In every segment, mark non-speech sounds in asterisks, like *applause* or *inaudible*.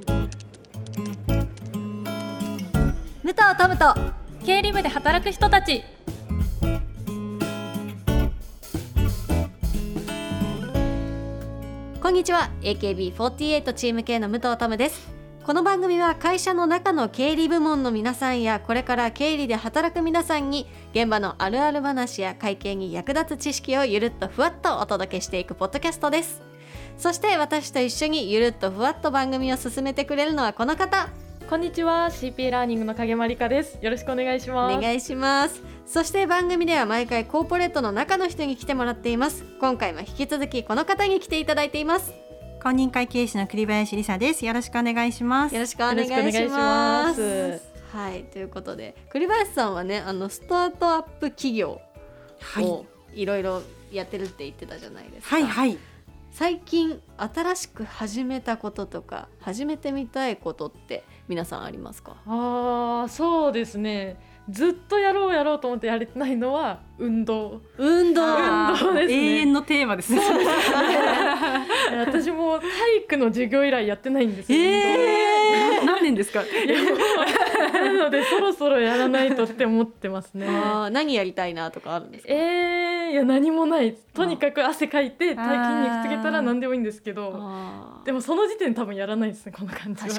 武藤トムと経理部で働く人たち。こんにちは。AKB48 チーム系の武藤トムです。この番組は会社の中の経理部門の皆さんやこれから経理で働く皆さんに現場のあるある話や会計に役立つ知識をゆるっとふわっとお届けしていくポッドキャストです。そして私と一緒にゆるっとふわっと番組を進めてくれるのはこの方。こんにちは CP ラーニングの影まりかです。よろしくお願いします。お願いします。そして番組では毎回コーポレートの中の人に来てもらっています。今回も引き続きこの方に来ていただいています。公認会計士の栗林理沙です。よろしくお願いします。よろしくお願いしまます。すはいということで栗林さんはねあのスタートアップ企業はい。をいろいろやってるって言ってたじゃないですか、はいはい。最近新しく始めたこととか始めてみたいことって皆さんありますか？あーそうですね。ずっとやろうやろうと思ってやれてないのは運動。運動。運動ですね。永遠のテーマですね。*laughs* 私も体育の授業以来やってないんですよ、え何年ですか？*laughs* なのでそろそろやらないとって思ってますね。何やりたいなとかあるんですか？えー、いや何もない。とにかく汗かいて体筋肉つけたら何でもいいんですけど。でもその時点で多分やらないですねこんな感じは。*laughs*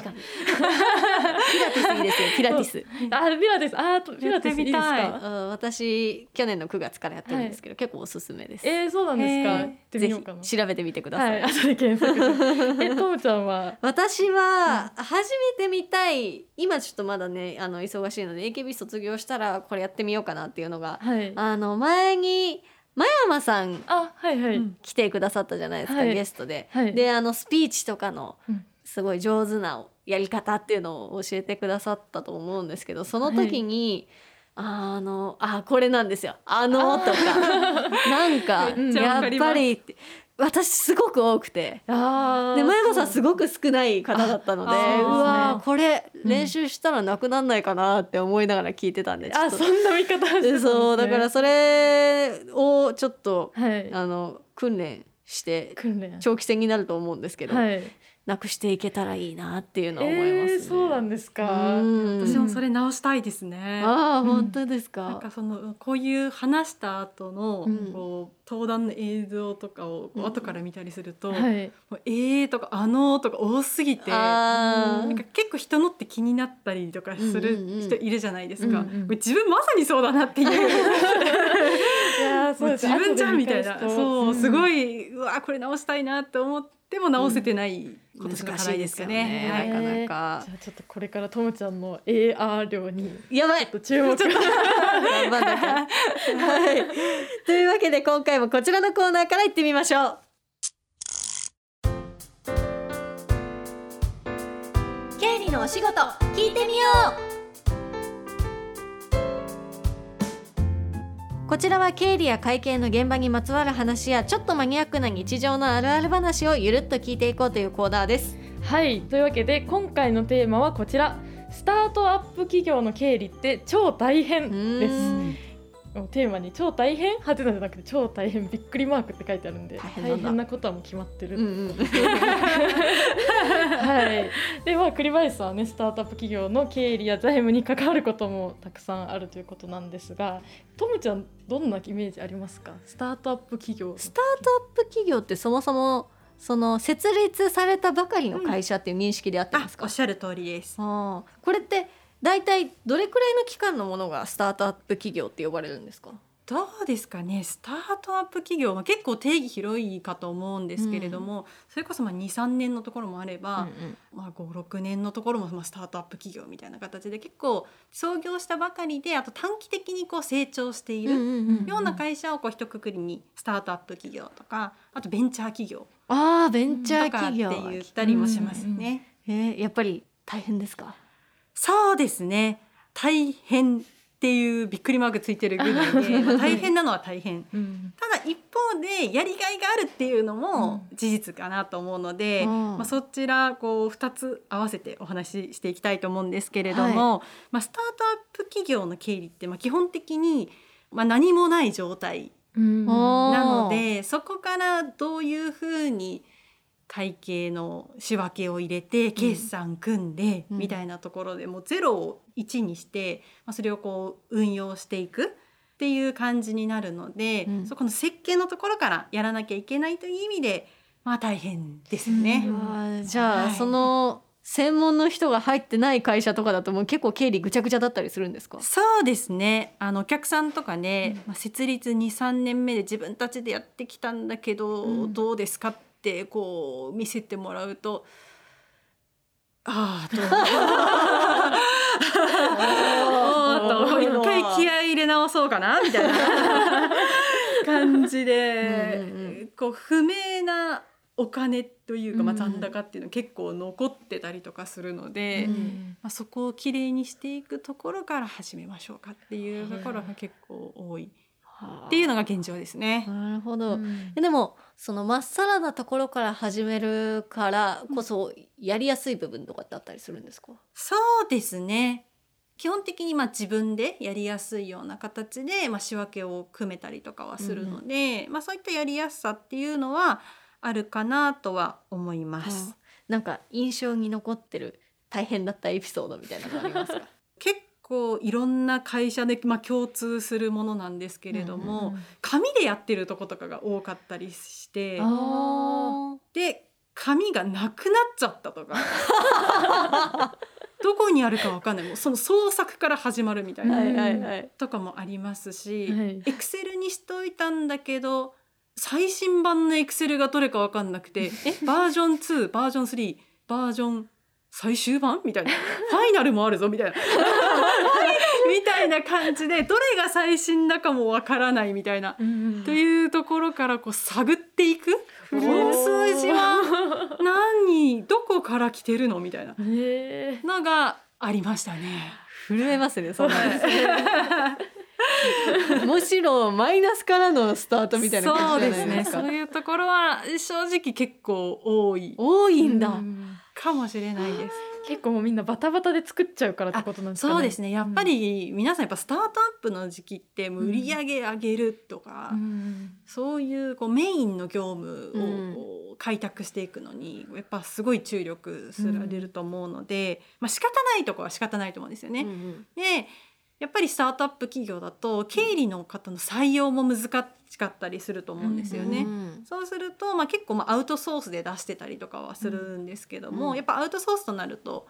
ピラティスいいですよ。ピラティス。あピラティス。あーピラティスいいですか？うん。私去年の9月からやってるんですけど、結構おすすめです、えー、そうなんですか？ぜひ調べてみてください、はい。後で検索。え *laughs* とむちゃんは？私は初めてみたい。今ちょっとまだねあの忙しいので AKB 卒業したらこれやってみようかなっていうのがはい。ああの前に真山さんはいはい、うん来てくださったじゃないですか、はい。ゲストで。はい。であのスピーチとかのうん。すごい上手なやり方っていうのを教えてくださったと思うんですけどその時に、あのあこれなんですよ「あの」とか。*laughs* なんかめっちゃやっわかります。ぱりって私すごく多くて。で前山さんすごく少ない方だったので。うわこれ練習したらなくなんないかなって思いながら聞いてたんでちょっと。あそんな見方をしてね、*laughs* そうだからそれをちょっとはい。あの訓練して訓練。長期戦になると思うんですけど、はいなくしていけたらいいなっていうのは思いますね。えー、そうなんですかうん私もそれ直したいですね。ああ、うん本当ですか？なんかそのこういう話した後の、うんこう登壇の映像とかを後から見たりすると、もはい、うえーとかあのーとか多すぎて。なんか結構人のって気になったりとかするうんうんうん人いるじゃないですか。うんうんこれ自分まさにそうだなっていう。*laughs* いやーそう自分じゃんみたいなそうすごいいうわこれ直したいなって思っても直せてないことしかないですかね。難しい。ですよね。はいなかなか。じゃあちょっとこれからともちゃんの AR 量に。やばい。ちょっと注目。*laughs* はい。*laughs* というわけで今回もこちらのコーナーから行ってみましょう。経理のお仕事聞いてみようこちらは経理や会計の現場にまつわる話やちょっとマニアックな日常のあるある話をゆるっと聞いていこうというコーナーです。はい。というわけで今回のテーマはこちら。スタートアップ企業の経理って超大変でうすテーマに超大変はてなじゃなくて超大変びっくりマークって書いてあるんで大変なことはもう決まってる、うんうん。*laughs* はい、でまあ栗林さんはねスタートアップ企業の経理や財務に関わることもたくさんあるということなんですがトムちゃんどんなイメージありますか？スタートアップ企業。スタートアップ企業ってそもそもその設立されたばかりの会社っていう認識であってあますか、おっしゃる通りです。これって大体どれくらいの期間のものがスタートアップ企業って呼ばれるんですか？どうですかね。スタートアップ企業、まあ、結構定義広いかと思うんですけれども、それこそ23年のところもあれば、まあ、56年のところもまあスタートアップ企業みたいな形で結構創業したばかりであと短期的にこう成長しているような会社をこう一括りにスタートアップ企業とかあとベンチャー企業。ああベンチャーとかって企業言ったりもしますね。えーやっぱり大変ですか？そうですね。大変っていうびっくりマークついてるぐらいで、*laughs* まあ大変なのは大変。うん。ただ一方でやりがいがあるっていうのも事実かなと思うので、うん。まあ、そちらこう2つ合わせてお話ししていきたいと思うんですけれども、まあ、スタートアップ企業の経理ってまあ基本的にまあ何もない状態なのでそこからどういうふうに会計の仕分けを入れて決算組んで、うん。みたいなところでもう0を1にして、まあ、それをこう運用していくっていう感じになるので、うん。そこの設計のところからやらなきゃいけないという意味でまあ大変ですよね。うん。じゃあ、はい。その専門の人が入ってない会社とかだともう結構経理ぐちゃぐちゃだったりするんですか？そうですね。あのお客さんとかね、まあ、設立23年目で自分たちでやってきたんだけど、うん。どうですか？ってこう見せてもらうとああと *laughs* おーっと一回気合い入れ直そうかなみたいな。*laughs* 感じでうんうんうこう不明なお金というか、まあ、うん。残高っていうの結構残ってたりとかするので。うん。まあ、そこをきれいにしていくところから始めましょうかっていうところが結構多いっていうのが現状ですね。なるほど、うん。えでもそのまっさらなところから始めるからこそやりやすい部分とかってあったりするんですか、そうですね。基本的にまあ自分でやりやすいような形で、まあ、仕分けを組めたりとかはするので、まあ、そういったやりやすさっていうのはあるかなとは思います。なんか印象に残ってる大変だったエピソードみたいなのありますか？結 *laughs* 構いろんな会社で、まあ、共通するものなんですけれども、うん紙でやってるとことかが多かったりして。あで紙がなくなっちゃったとか。*laughs* どこにあるかわかんない。もうその創作から始まるみたいな、はいはいはい。とかもありますし、はい。エクセルにしといたんだけど最新版のエクセルがどれかわかんなくて *laughs* え？バージョン2バージョン3バージョン最終版？みたいな。ファイナルもあるぞ？みたいな *laughs* みたいな感じでどれが最新だかもわからないみたいな。うんというところからこう探っていく？この数字は何どこから来てるの？みたいな。のがありましたね。震えますねそんな。むしろマイナスからのスタートみたいなそう感じですねじゃないですか。そういうところは正直結構多い。多いんだ、うん。かもしれないです。結構もうみんなバタバタで作っちゃうからってことなんですかね。そうですね。やっぱり皆さんやっぱスタートアップの時期って売り上げ上げるとか、うん。そういうこうメインの業務うん。を開拓していくのにやっぱすごい注力すられると思うので、まあ仕方ないところは仕方ないと思うんですよね。うんうん。でやっぱりスタートアップ企業だと経理の方の採用も難しかったりすると思うんですよね。うんそうすると、まあ、結構まあアウトソースで出してたりとかはするんですけども、うんやっぱアウトソースとなると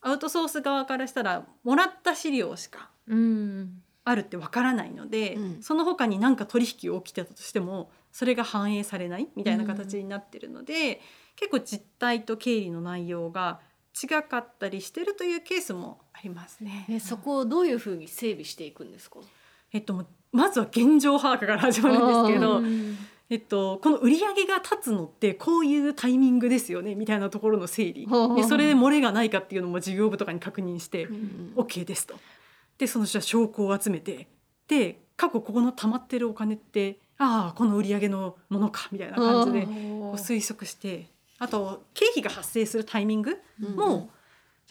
アウトソース側からしたらもらった資料しかうん。あるってわからないので、うん。その他に何か取引起きてたとしてもそれが反映されないみたいな形になってるので、結構実態と経理の内容が違かったりしてるというケースもありますね。えそこをどういうふうに整備していくんですか？えっと、まずは現状把握から始まるんですけど、うん。えっと、この売り上げが立つのってこういうタイミングですよねみたいなところの整理。でそれで漏れがないかっていうのも事業部とかに確認してうん OK ですと。でそのじゃあ証拠を集めてで過去ここの溜まってるお金ってああこの売り上げのものかみたいな感じで推測してあと経費が発生するタイミングも、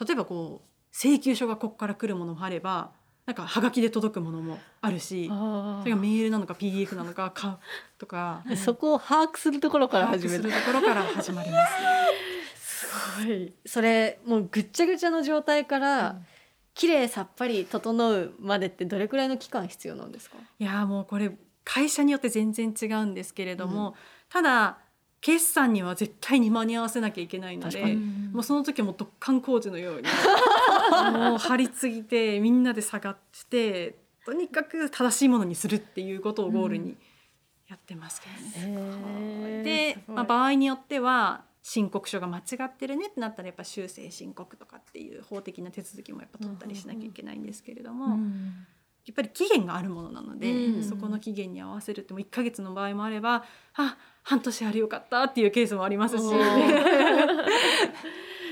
例えばこう請求書がここから来るものもあればなんかはがきで届くものもあるしあそれがメールなのか PDF なのか *laughs* かとか。うんそこを把握するところから始める。ところから始まります。すごい。それもうぐっちゃぐちゃの状態から、綺麗さっぱり整うまでってどれくらいの期間必要なんですか？いやーもうこれ会社によって全然違うんですけれども、ただ決算には絶対に間に合わせなきゃいけないのでもうその時はもう突貫工事のように *laughs* もう張り継ぎてみんなで下がってとにかく正しいものにするっていうことをゴールにやってますけどね。へー。で、まあ、場合によっては申告書が間違ってるねってなったらやっぱ修正申告とかっていう法的な手続きもやっぱ取ったりしなきゃいけないんですけれども、うん。やっぱり期限があるものなので、うん。そこの期限に合わせるっても1ヶ月の場合もあればあ半年あれよかったっていうケースもありますし。おー。*laughs*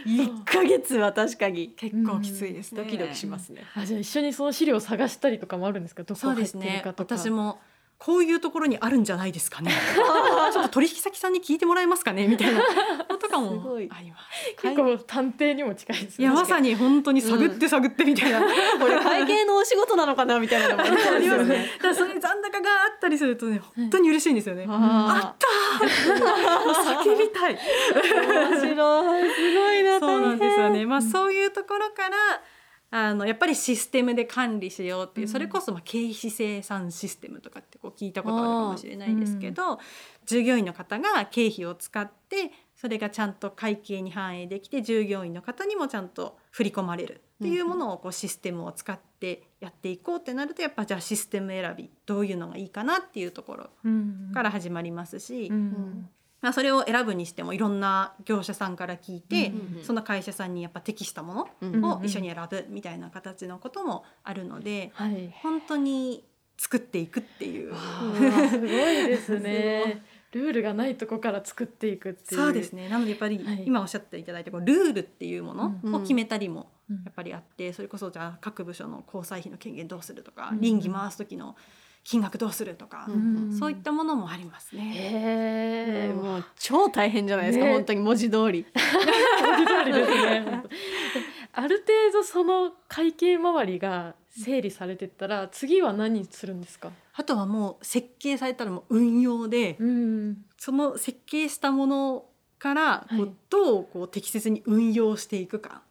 1ヶ月は確かに。結構きついです。ね。ドキドキしますね。あじゃあ一緒にその資料を探したりとかもあるんですか？どこそう入ってるですねかとか。私もこういうところにあるんじゃないですかね。*laughs* ちょっと取引先さんに聞いてもらえますかね？みたいな *laughs* かも。すごい。あります。結構探偵にも近いですね。いやまさに本当に探って探ってみたいな。*laughs* これ会計のお仕事なのかなみたいなのも *laughs* ありそうですよね。だからそういう残高があったりするとね本当に嬉しいんですよね。ああった叫びたい。ー面白い。すごいなそうなんですよね。まあうんそういうところからあのやっぱりシステムで管理しようっていう、うん。それこそまあ経費生産システムとかってこう聞いたことあるかもしれないですけど、従業員の方が経費を使ってそれがちゃんと会計に反映できて従業員の方にもちゃんと振り込まれる。っていうものをこうシステムを使ってやっていこうってなるとやっぱじゃあシステム選びどういうのがいいかなっていうところうん。から始まりますし、うん。まあ、それを選ぶにしてもいろんな業者さんから聞いて、うんうんその会社さんにやっぱ適したもうんのを一緒に選ぶみたいな形のこともあるので、はい。本当に作っていくっていう。すごいですね *laughs* ルールがないとこから作っていくっていう。そうですね。なのでやっぱりはい。今おっしゃっていただいたこうルールっていうものうん。を決めたりもうん。やっぱりあってそれこそじゃあ各部署の交際費の権限どうするとかうん。倫理回す時の金額どうするとかうん。そういったものもありますね。へえもう超大変じゃないですか、ね。本当に文字通り。*laughs* 文字通りですねある程度その会計周りが整理されてったら次は何するんですか？あとはもう設計されたらもう運用でうん。その設計したものからこう、はいどうこう適切に運用していくか。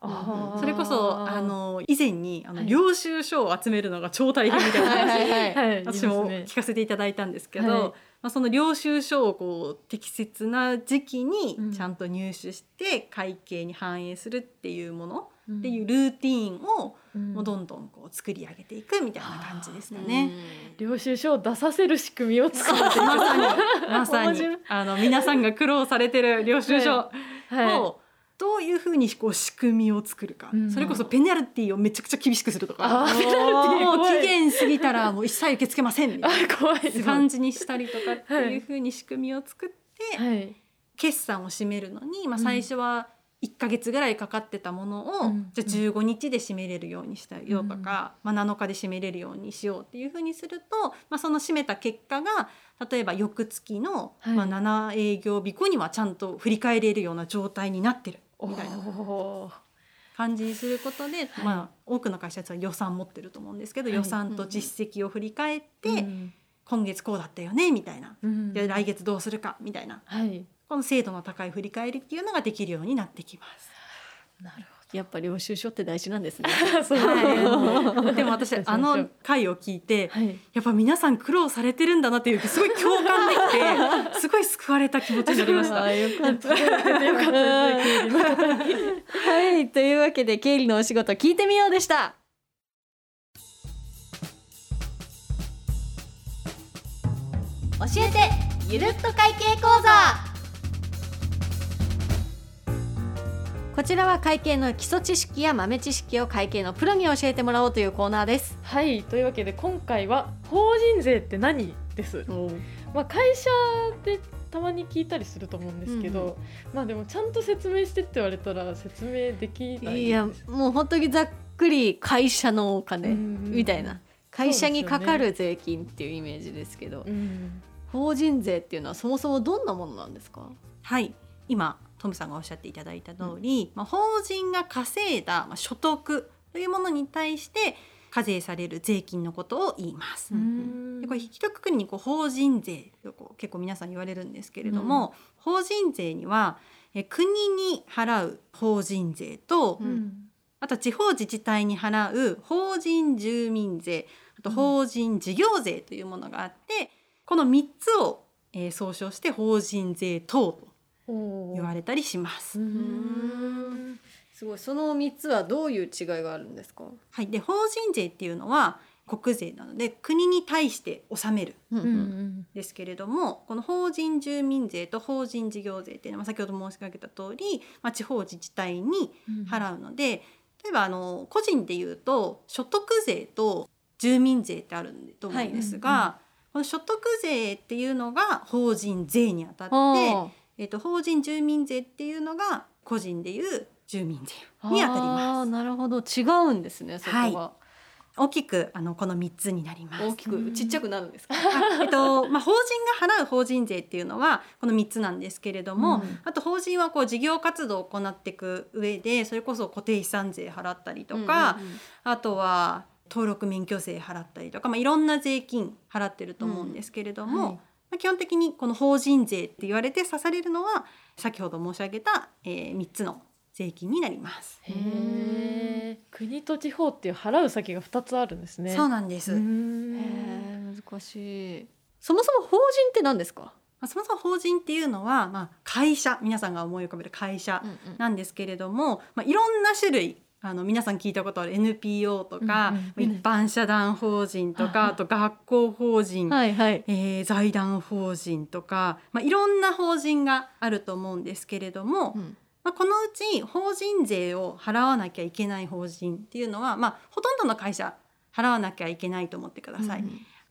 それこそあの以前にあのはい。領収書を集めるのが超大変みたいな話、はい私も聞かせていただいたんですけど、はいまあ、その領収書をこう適切な時期にうん。ちゃんと入手して会計に反映するっていうもの、ねっていうルーティーンをうん。もうどんどんこう作り上げていくみたいな感じですかね。領収書を出させる仕組みを作っていく *laughs* まさに。まさに。あの皆さんが苦労されてる領収書はをどういうふうにこう仕組みを作るか、うん。それこそペナルティをめちゃくちゃ厳しくするとか。あーペナルティもう期限過ぎたらもう一切受け付けませんみたいな。感じにしたりとかっていうふうに仕組みを作って、はい。決算を締めるのに、まあ、うん。最初は1ヶ月ぐらいかかってたものを、うん。じゃあ15日で締めれるようにしたよとか、まあ、7日で締めれるようにしようっていうふうにすると、まあ、その締めた結果が例えば翌月の、はい。まあ、7営業日後にはちゃんと振り返れるような状態になってるみたいな。感じにすることで、はい。まあ、多くの会社は予算持ってると思うんですけど、はい。予算と実績を振り返って、うん今月こうだったよねみたいな、うんで来月どうするかみたいな。はい。この精度の高い振り返りっていうのができるようになってきます。なるやっぱ領収書って大事なんですね。*laughs* そうはい、でも私 *laughs* あのは回を聞いていやっぱ皆さん苦労されてるんだなっていうすごい共感できて *laughs* すごい救われた気持ちになりました。よかった。はい、というわけで経理のお仕事聞いてみようでした。教えてゆるっと会計講座。こちらは会計の基礎知識や豆知識を会計のプロに教えてもらおうというコーナーです。はいというわけで今回は法人税って何です、まあ、会社でたまに聞いたりすると思うんですけど、まあでもちゃんと説明してって言われたら説明できないいやもう本当にざっくり会社のお金みたいな。会社にかかる税金っていうイメージですけど。うん。法人税っていうのはそもそもどんなものなんですか？はい今トムさんがおっしゃっていただいた通り、まあ、法人が稼いだまあ所得というものに対して課税される税金のことを言います。うん。でこれ一括りにこう法人税とこう結構皆さん言われるんですけれども、法人税にはえ国に払う法人税と、ううん。んあと地方自治体に払う法人住民税あと法人事業税というものがあって、この3つを、えー総称して法人税等と言われたりします。うん。すごい。その三つはどういう違いがあるんですか？はい、で法人税っていうのは国税なので国に対して納めるうんうん。うんですけれどもこの法人住民税と法人事業税っていうのは先ほど申し上げた通り、まあ、地方自治体に払うので、例えばあの個人でいうと所得税と住民税ってあると思うんですが、はい。うんうん。この所得税っていうのが法人税にあたって、あえっと法人住民税っていうのが個人でいう住民税にあたりあーます。なるほど。違うんですねそこが、はい。大きくあのこの3つになります。大きくちっちゃくなるんですか？あえっとまあ、法人が払う法人税っていうのはこの3つなんですけれども、うん。あと法人はこう事業活動を行っていく上でそれこそ固定資産税払ったりとか、うんうんうん。あとは登録免許税払ったりとか、まあ、いろんな税金払ってると思うんですけれども、うんはいまあ、基本的にこの法人税って言われて刺されるのは先ほど申し上げた、えー、3つの税金になります。へえ国と地方っていう払う先が2つあるんですね。そうなんです、うまん。へえ難しい。そもそも法人って何ですか？あ、そもそも法人っていうのは、まあ、会社。皆さんが思い浮かべる会社なんですけれども、まあ、いろんな種類あの皆さん聞いたことある NPO とか、うんうんうん一般社団法人とか、あと学校法人、はいはい。えー財団法人とか、まあ、いろんな法人があると思うんですけれども、うんまあ、このうち法人税を払わなきゃいけない法人っていうのは、まあ、ほとんどの会社払わなきゃいけないと思ってください。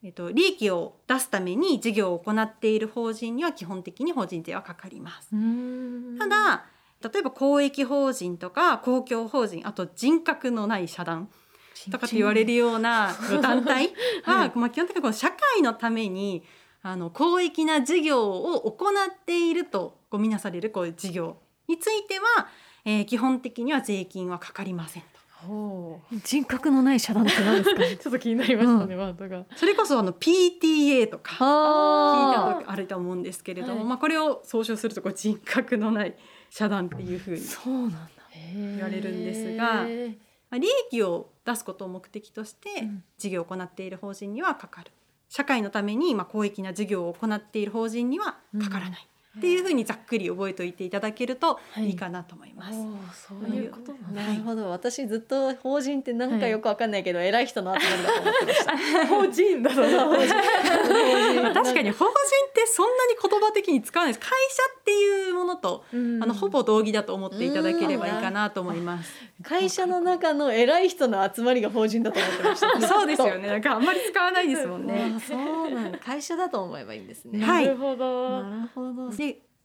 えっと、利益を出すために事業を行っている法人には基本的に法人税はかかります。うんただ例えば公益法人とか公共法人あと人格のない社団とかって言われるような団体。*laughs* は、まあ、基本的にこの社会のためにあの公益な事業を行っているとこう見なされるこういう事業については、えー基本的には税金はかかりませんと。ほ人格のない社団って何ですか？う *laughs* ちょっと気になりましたね、ワードが。それこそあの PTA とか。聞いたあことあると思うんですけれども、はい。まあ、これを総称するとこう人格のない社団っていうふうに。言われるんですがまあ、利益を出すことを目的としてうん。事業を行っている法人にはかかる。社会のためにまあ公益な事業を行っている法人にはかからない、っていうふうにざっくり覚えておいていただけるとはいいいかなと思います。そういうことなるほど、私ずっと法人ってなんかよくわかんないけど、偉い人の集まりだと思ってました。*laughs* 法人だろうな法人まあ *laughs* 確かに法人ってそんなに言葉的に使わないです会社っていうものと、あのほぼ同義だと思っていただければいいかなと思います。会社の中の偉い人の集まりが法人だと思ってました。*laughs* そうですよね。なんかあんまり使わないですもんね。あそうなんだ会社だと思えばいいんですね。はいなるほど、なるほど。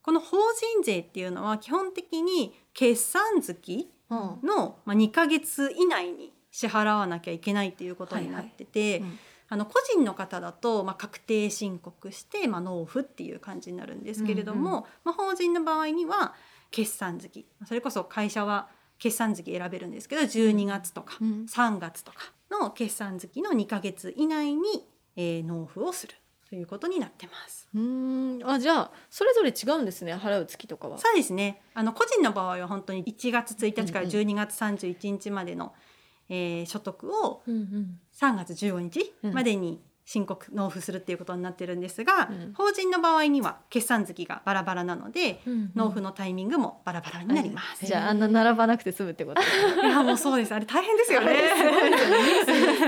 でこの法人税っていうのは基本的に決算月うん。の、まあ、2ヶ月以内に支払わなきゃいけないっていうことになってて、うん。あの個人の方だと、まあ、確定申告して、まあ、納付っていう感じになるんですけれども、うんまあ、法人の場合には決算月。それこそ会社は決算月選べるんですけど12月とかうん。3月とかの決算月の2ヶ月以内に、えー納付をするということになってます。うーん。あじゃあそれぞれ違うんですね払う月とかは。そうですね。あの個人の場合は本当に1月1日からうんうん12月31日までの、えー所得をうんうん。3月15日うん。までに申告納付するっていうことになってるんですが、うん。法人の場合には決算月がバラバラなので、うん納付のタイミングもバラバラになります。じゃああんな並ばなくて済むってこと？ですねいやもうそうです。あれ大変ですよね。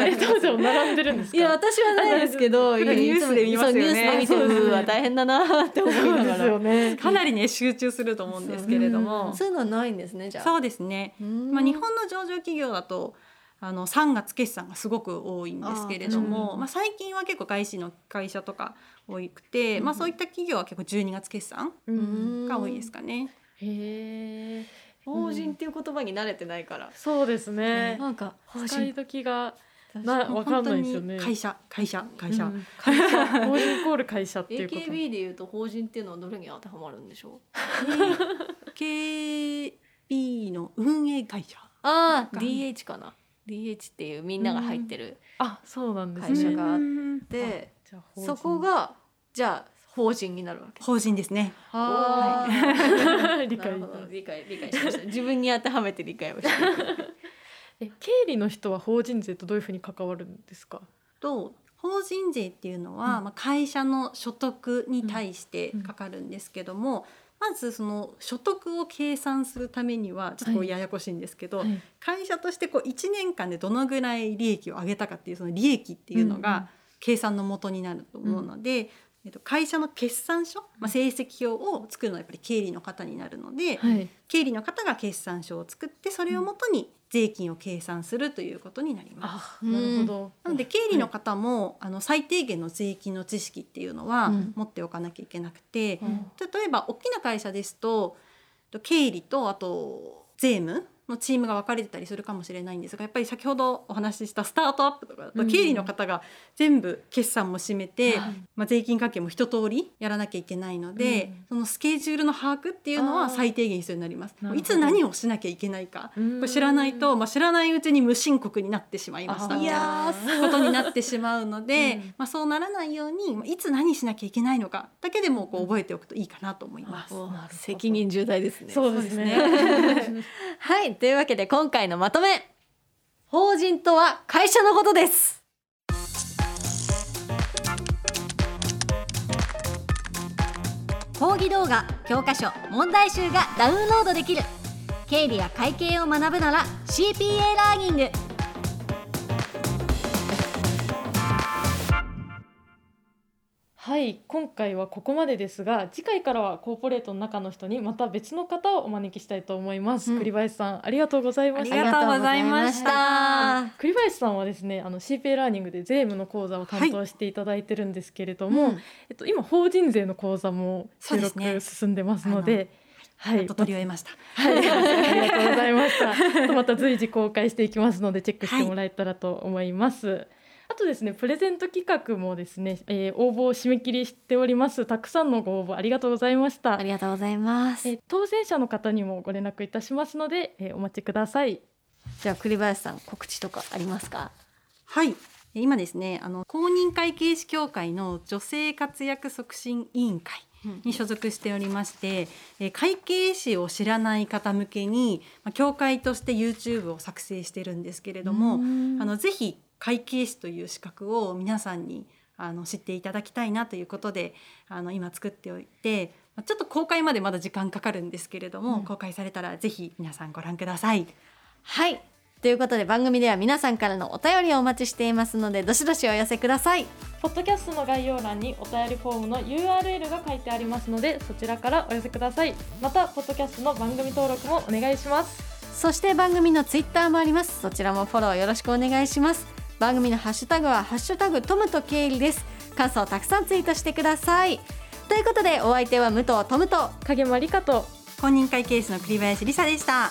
え当時も並んでるんですかいや私はないですけど *laughs* ニュースで見ますよね。そうニュースで見てそうですねうわ大変だなって思いながら。よね。かなりね集中すると思うんですけれども、そういうのはないんですねじゃあ。そうですね。うん。まあ日本の上場企業だとあの3月決算がすごく多いんですけれどあも、ーまあ、最近は結構外資の会社とか多くて、うんまあ、そういった企業は結構12月決算ううん。んが多いですかね。へえ法人っていう言葉に慣れてないから。そうですね。なんか法使い人時が確なかわかんないですよね。会社会社会社、うん。会社。法人イコール会社っていうこと。AKB でいうと法人っていうのはどれに当てはまるんでしょう？KB の運営会社。ああが。DH かな。DH っていうみんなが入ってるあそうなんです会社ねがあっうんで、じゃあ法人。そこがじゃあ法人になるわけ。法人ですね。あー。*laughs* 理解。理解理解しました。自分に当てはめて理解をして。*laughs* え経理の人は法人税とどういうふうに関わるんですか？と法人税っていうのは、うん。まあ、会社の所得に対してかかるんですけども、まずその所得を計算するためにはちょっとややこしいんですけど、はい。会社としてこう1年間でどのぐらい利益を上げたかっていうその利益っていうのうんうん。が計算の元になると思うので、えっと、会社の決算書、まあ、成績表を作るのはやっぱり経理の方になるので、はい。経理の方が決算書を作ってそれをもとに税金を計算するということになります。あなるほど。なので経理の方も、あの最低限の税金の知識っていうのはうん。持っておかなきゃいけなくて、うん。例えば大きな会社ですと経理とあと税務のチームが分かれてたりするかもしれないんですがやっぱり先ほどお話ししたスタートアップとかだと経理の方が全部決算も占めて、まあ、税金関係も一通りやらなきゃいけないので、そのスケジュールの把握っていうのは最低限必要になります。いつ何をしなきゃいけないか。これ知らないと、まあ、知らないうちに無申告になってしまいましたみたいなことになってしまうので、まあ、そうならないようにいつ何しなきゃいけないのかだけでもこう覚えておくといいかなと思います。責任重大ですね。そうですね。*laughs* *laughs* はい、というわけで今回のまとめ。法人とは会社のことです。講義動画、教科書、問題集がダウンロードできる。経理や会計を学ぶなら CPA ラーニング。はい今回はここまでですが次回からはコーポレートの中の人にまた別の方をお招きしたいと思います、うん。栗林さんありがとうございました。ありがとうございました。栗林さんはですねあの CPA ラーニングで税務の講座を担当していただいてるんですけれども、うん。えっと、今法人税の講座も収録進んでますのではい。取り終えました。はい、*laughs* ありがとうございました。また随時公開していきますのでチェックしてもらえたらと思います。あとですね、プレゼント企画もですね、えー応募を締め切りしております。たくさんのご応募ありがとうございましたあ。りがとうございます。えー当選者の方にもご連絡いたしますので、えーお待ちください。じゃあ栗林さん告知とかありますか？はい。今ですね、あの公認会計士協会の女性活躍促進委員会に所属しておりまして、えー会計士を知らない方向けに、まあ、協会として YouTube を作成してるんですけれども、あのぜひ会計士という資格を皆さんにあの知っていただきたいなということであの今作っておいてまあちょっと公開までまだ時間かかるんですけれども、うん公開されたらぜひ皆さんご覧ください。はい。ということで番組では皆さんからのお便りをお待ちしていますのでどしどしお寄せください。ポッドキャストの概要欄にお便りフォームの URL が書いてありますので、そちらからお寄せください。また、ポッドキャストの番組登録もお願いします。そして番組のツイッターもあります。そちらもフォローよろしくお願いします。番組のハッシュタグはハッシュタグトムと経理です。感想をたくさんツイートしてください。ということでお相手は武藤トムと影間理香と公認会計士の栗林理沙でした。